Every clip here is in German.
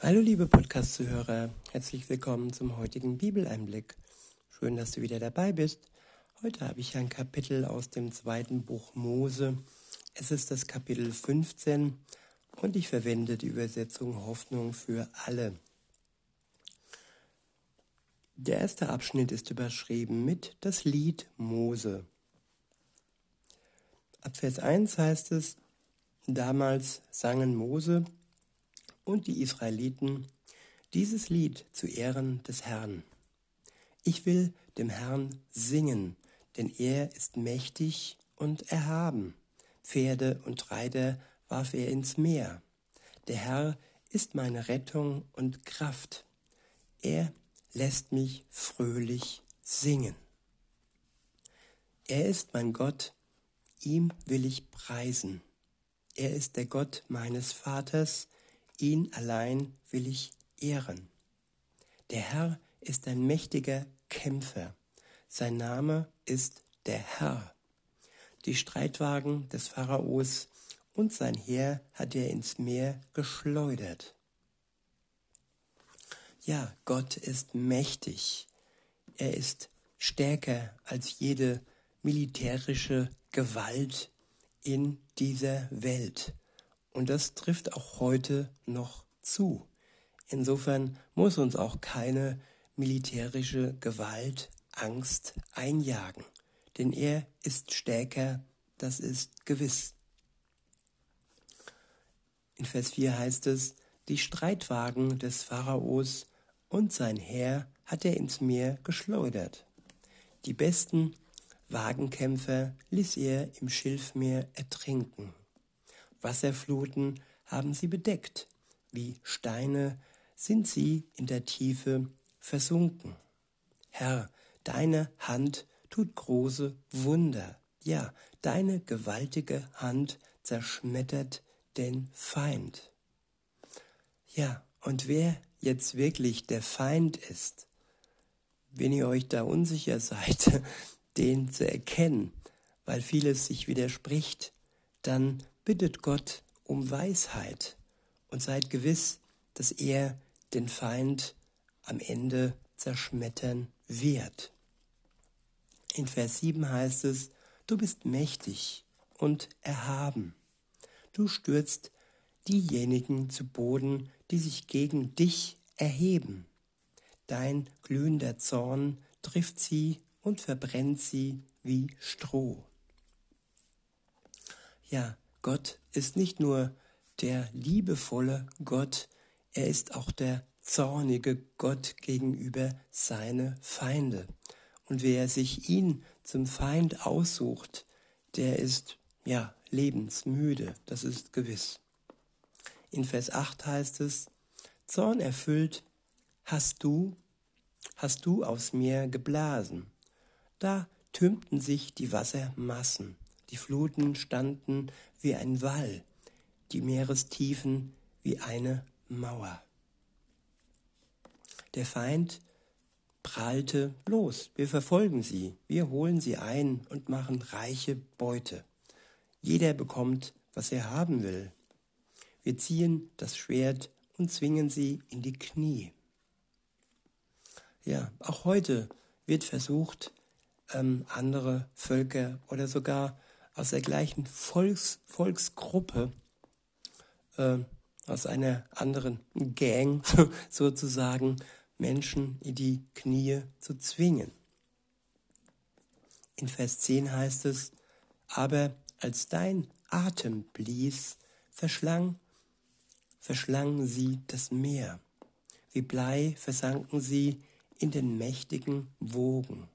Hallo liebe Podcast-Zuhörer, herzlich willkommen zum heutigen Bibeleinblick. Schön, dass du wieder dabei bist. Heute habe ich ein Kapitel aus dem zweiten Buch Mose. Es ist das Kapitel 15 und ich verwende die Übersetzung Hoffnung für alle. Der erste Abschnitt ist überschrieben mit das Lied Mose. Ab Vers 1 heißt es, damals sangen Mose und die Israeliten dieses Lied zu Ehren des Herrn. Ich will dem Herrn singen, denn er ist mächtig und erhaben. Pferde und Reiter warf er ins Meer. Der Herr ist meine Rettung und Kraft. Er lässt mich fröhlich singen. Er ist mein Gott, ihm will ich preisen. Er ist der Gott meines Vaters, ihn allein will ich ehren. Der Herr ist ein mächtiger Kämpfer. Sein Name ist der Herr. Die Streitwagen des Pharaos und sein Heer hat er ins Meer geschleudert. Ja, Gott ist mächtig. Er ist stärker als jede militärische Gewalt in dieser Welt. Und das trifft auch heute noch zu. Insofern muss uns auch keine militärische Gewalt Angst einjagen, denn er ist stärker, das ist gewiss. In Vers 4 heißt es, die Streitwagen des Pharaos und sein Heer hat er ins Meer geschleudert. Die besten Wagenkämpfer ließ er im Schilfmeer ertrinken. Wasserfluten haben sie bedeckt, wie Steine sind sie in der Tiefe versunken. Herr, deine Hand tut große Wunder, ja, deine gewaltige Hand zerschmettert den Feind. Ja, und wer jetzt wirklich der Feind ist, wenn ihr euch da unsicher seid, den zu erkennen, weil vieles sich widerspricht, dann bittet Gott um Weisheit und seid gewiss, dass er den Feind am Ende zerschmettern wird. In Vers 7 heißt es, du bist mächtig und erhaben. Du stürzt diejenigen zu Boden, die sich gegen dich erheben. Dein glühender Zorn trifft sie und verbrennt sie wie Stroh. Ja, Gott ist nicht nur der liebevolle Gott, er ist auch der zornige Gott gegenüber seine Feinde. Und wer sich ihn zum Feind aussucht, der ist ja lebensmüde, das ist gewiss. In Vers 8 heißt es, Zorn erfüllt hast du, hast du aus mir geblasen. Da türmten sich die Wassermassen. Die Fluten standen wie ein Wall, die Meerestiefen wie eine Mauer. Der Feind prahlte los, wir verfolgen sie, wir holen sie ein und machen reiche Beute. Jeder bekommt, was er haben will. Wir ziehen das Schwert und zwingen sie in die Knie. Ja, auch heute wird versucht, ähm, andere Völker oder sogar aus der gleichen Volks, Volksgruppe, äh, aus einer anderen Gang sozusagen, Menschen in die Knie zu zwingen. In Vers 10 heißt es, aber als dein Atem blies, verschlang, verschlangen sie das Meer. Wie Blei versanken sie in den mächtigen Wogen.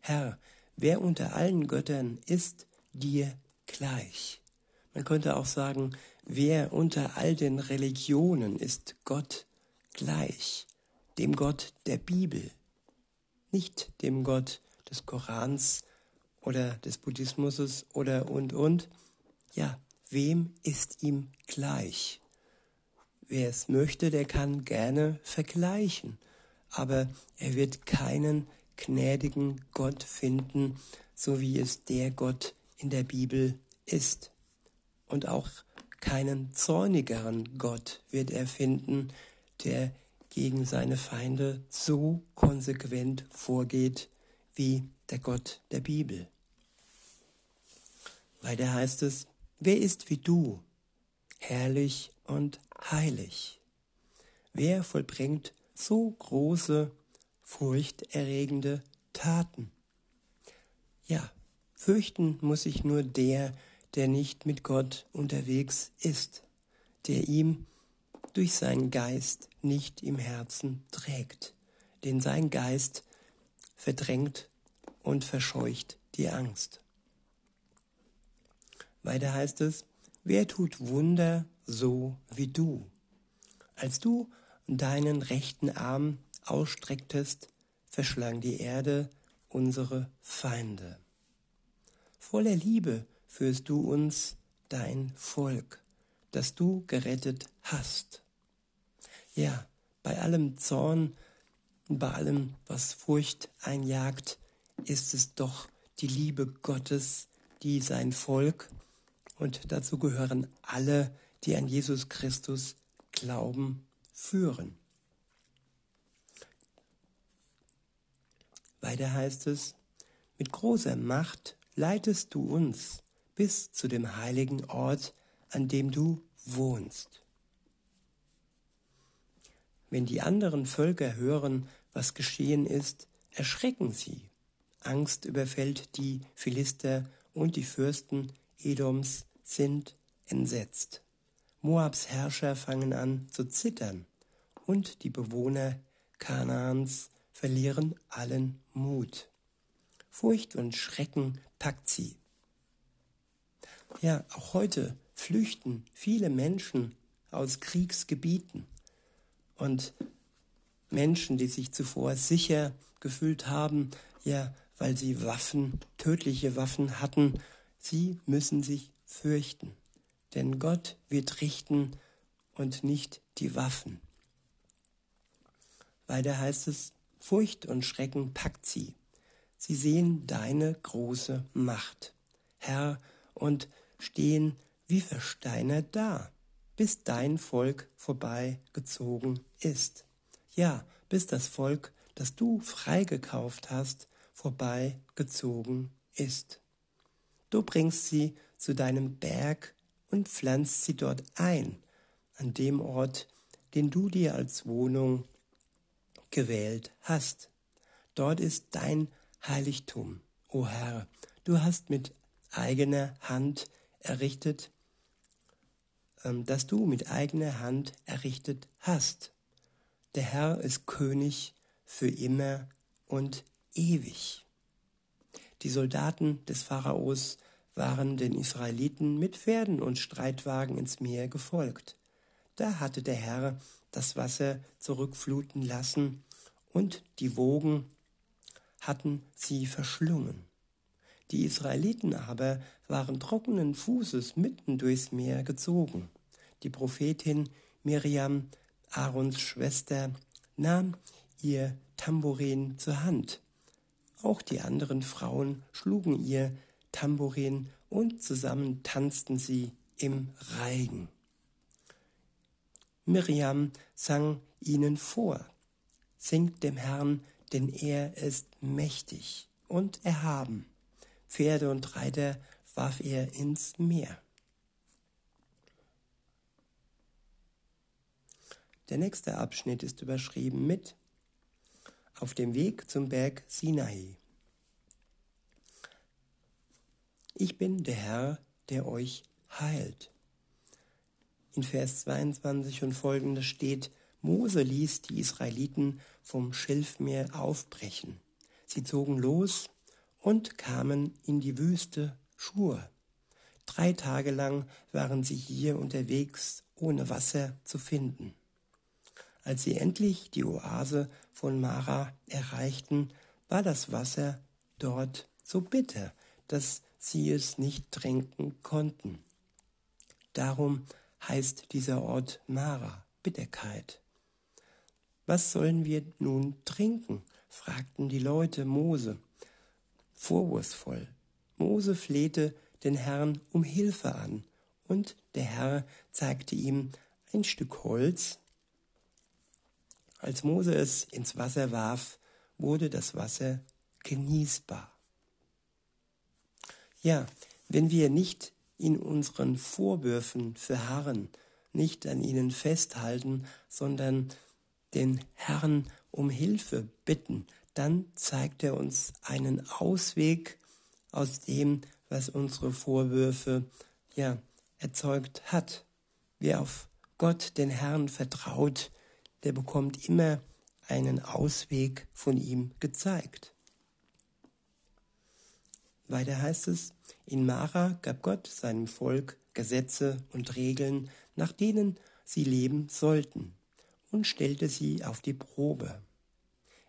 Herr, wer unter allen Göttern ist, dir gleich. Man könnte auch sagen, wer unter all den Religionen ist Gott gleich, dem Gott der Bibel, nicht dem Gott des Korans oder des Buddhismus oder und und. Ja, wem ist ihm gleich? Wer es möchte, der kann gerne vergleichen, aber er wird keinen gnädigen Gott finden, so wie es der Gott in der Bibel ist. Und auch keinen zornigeren Gott wird er finden, der gegen seine Feinde so konsequent vorgeht wie der Gott der Bibel. Weiter heißt es, wer ist wie du, herrlich und heilig? Wer vollbringt so große, furchterregende Taten? Ja, fürchten muss sich nur der, der nicht mit Gott unterwegs ist, der ihm durch seinen Geist nicht im Herzen trägt, denn sein Geist verdrängt und verscheucht die Angst. Weiter heißt es, wer tut Wunder so wie du? Als du deinen rechten Arm ausstrecktest, verschlang die Erde unsere Feinde. Voller Liebe führst du uns, dein Volk, das du gerettet hast. Ja, bei allem Zorn bei allem, was Furcht einjagt, ist es doch die Liebe Gottes, die sein Volk, und dazu gehören alle, die an Jesus Christus glauben, führen. Weiter heißt es, mit großer Macht leitest du uns bis zu dem heiligen Ort, an dem du wohnst. Wenn die anderen Völker hören, was geschehen ist, erschrecken sie. Angst überfällt die Philister und die Fürsten Edoms sind entsetzt. Moabs Herrscher fangen an zu zittern und die Bewohner Kanaans verlieren allen Mut. Furcht und Schrecken packt sie. Ja, auch heute flüchten viele Menschen aus Kriegsgebieten und Menschen, die sich zuvor sicher gefühlt haben, ja, weil sie Waffen, tödliche Waffen hatten, sie müssen sich fürchten, denn Gott wird richten und nicht die Waffen. Weiter heißt es, Furcht und Schrecken packt sie. Sie sehen deine große Macht, Herr, und stehen wie versteinert da, bis dein Volk vorbeigezogen ist. Ja, bis das Volk, das du freigekauft hast, vorbeigezogen ist. Du bringst sie zu deinem Berg und pflanzt sie dort ein, an dem Ort, den du dir als Wohnung gewählt hast. Dort ist dein Heiligtum, o Herr. Du hast mit eigener Hand errichtet, ähm, das du mit eigener Hand errichtet hast. Der Herr ist König für immer und ewig. Die Soldaten des Pharaos waren den Israeliten mit Pferden und Streitwagen ins Meer gefolgt. Da hatte der Herr das Wasser zurückfluten lassen und die Wogen hatten sie verschlungen. Die Israeliten aber waren trockenen Fußes mitten durchs Meer gezogen. Die Prophetin Miriam, Aarons Schwester, nahm ihr Tambourin zur Hand. Auch die anderen Frauen schlugen ihr Tambourin und zusammen tanzten sie im Reigen. Miriam sang ihnen vor, singt dem Herrn, denn er ist mächtig und erhaben. Pferde und Reiter warf er ins Meer. Der nächste Abschnitt ist überschrieben mit Auf dem Weg zum Berg Sinai. Ich bin der Herr, der euch heilt. In Vers 22 und folgende steht, Mose ließ die Israeliten vom Schilfmeer aufbrechen. Sie zogen los und kamen in die Wüste Schur. Drei Tage lang waren sie hier unterwegs, ohne Wasser zu finden. Als sie endlich die Oase von Mara erreichten, war das Wasser dort so bitter, dass sie es nicht trinken konnten. Darum heißt dieser Ort Mara, Bitterkeit. Was sollen wir nun trinken? fragten die Leute Mose vorwurfsvoll. Mose flehte den Herrn um Hilfe an, und der Herr zeigte ihm ein Stück Holz, Als Mose es ins Wasser warf, wurde das Wasser genießbar. Ja, wenn wir nicht in unseren Vorwürfen verharren, nicht an ihnen festhalten, sondern den Herrn um Hilfe bitten, dann zeigt er uns einen Ausweg aus dem, was unsere Vorwürfe ja erzeugt hat. Wer auf Gott, den Herrn, vertraut, der bekommt immer einen Ausweg von ihm gezeigt. Weiter heißt es, in Mara gab Gott seinem Volk Gesetze und Regeln, nach denen sie leben sollten, und stellte sie auf die Probe.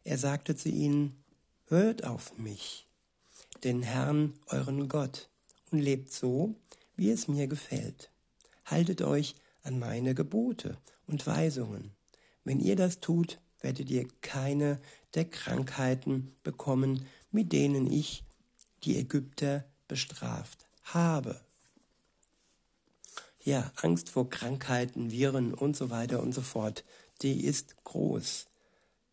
Er sagte zu ihnen, Hört auf mich, den Herrn, euren Gott, und lebt so, wie es mir gefällt. Haltet euch an meine Gebote und Weisungen. Wenn ihr das tut, werdet ihr keine der Krankheiten bekommen, mit denen ich die Ägypter bestraft habe. Ja, Angst vor Krankheiten, Viren und so weiter und so fort, die ist groß.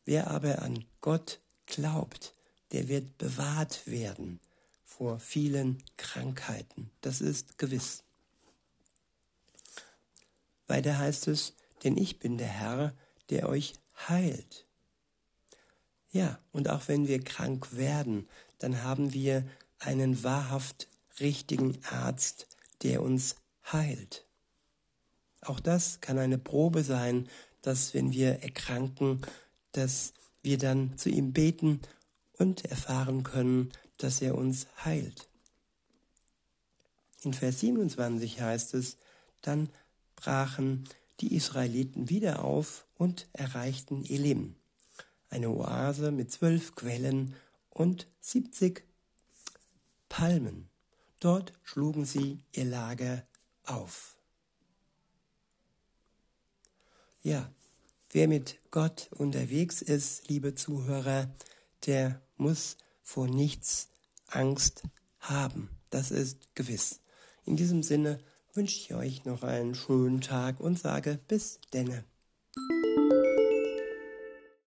Wer aber an Gott glaubt, der wird bewahrt werden vor vielen Krankheiten. Das ist gewiss. Weiter heißt es, denn ich bin der Herr, der euch heilt. Ja, und auch wenn wir krank werden, dann haben wir einen wahrhaft richtigen Arzt, der uns heilt. Auch das kann eine Probe sein, dass wenn wir erkranken, dass wir dann zu ihm beten und erfahren können, dass er uns heilt. In Vers 27 heißt es, dann brachen die Israeliten wieder auf und erreichten Elim, eine Oase mit zwölf Quellen und siebzig Palmen. Dort schlugen sie ihr Lager auf. Ja, wer mit Gott unterwegs ist, liebe Zuhörer, der muss vor nichts Angst haben. Das ist gewiss. In diesem Sinne wünsche ich euch noch einen schönen Tag und sage bis denne.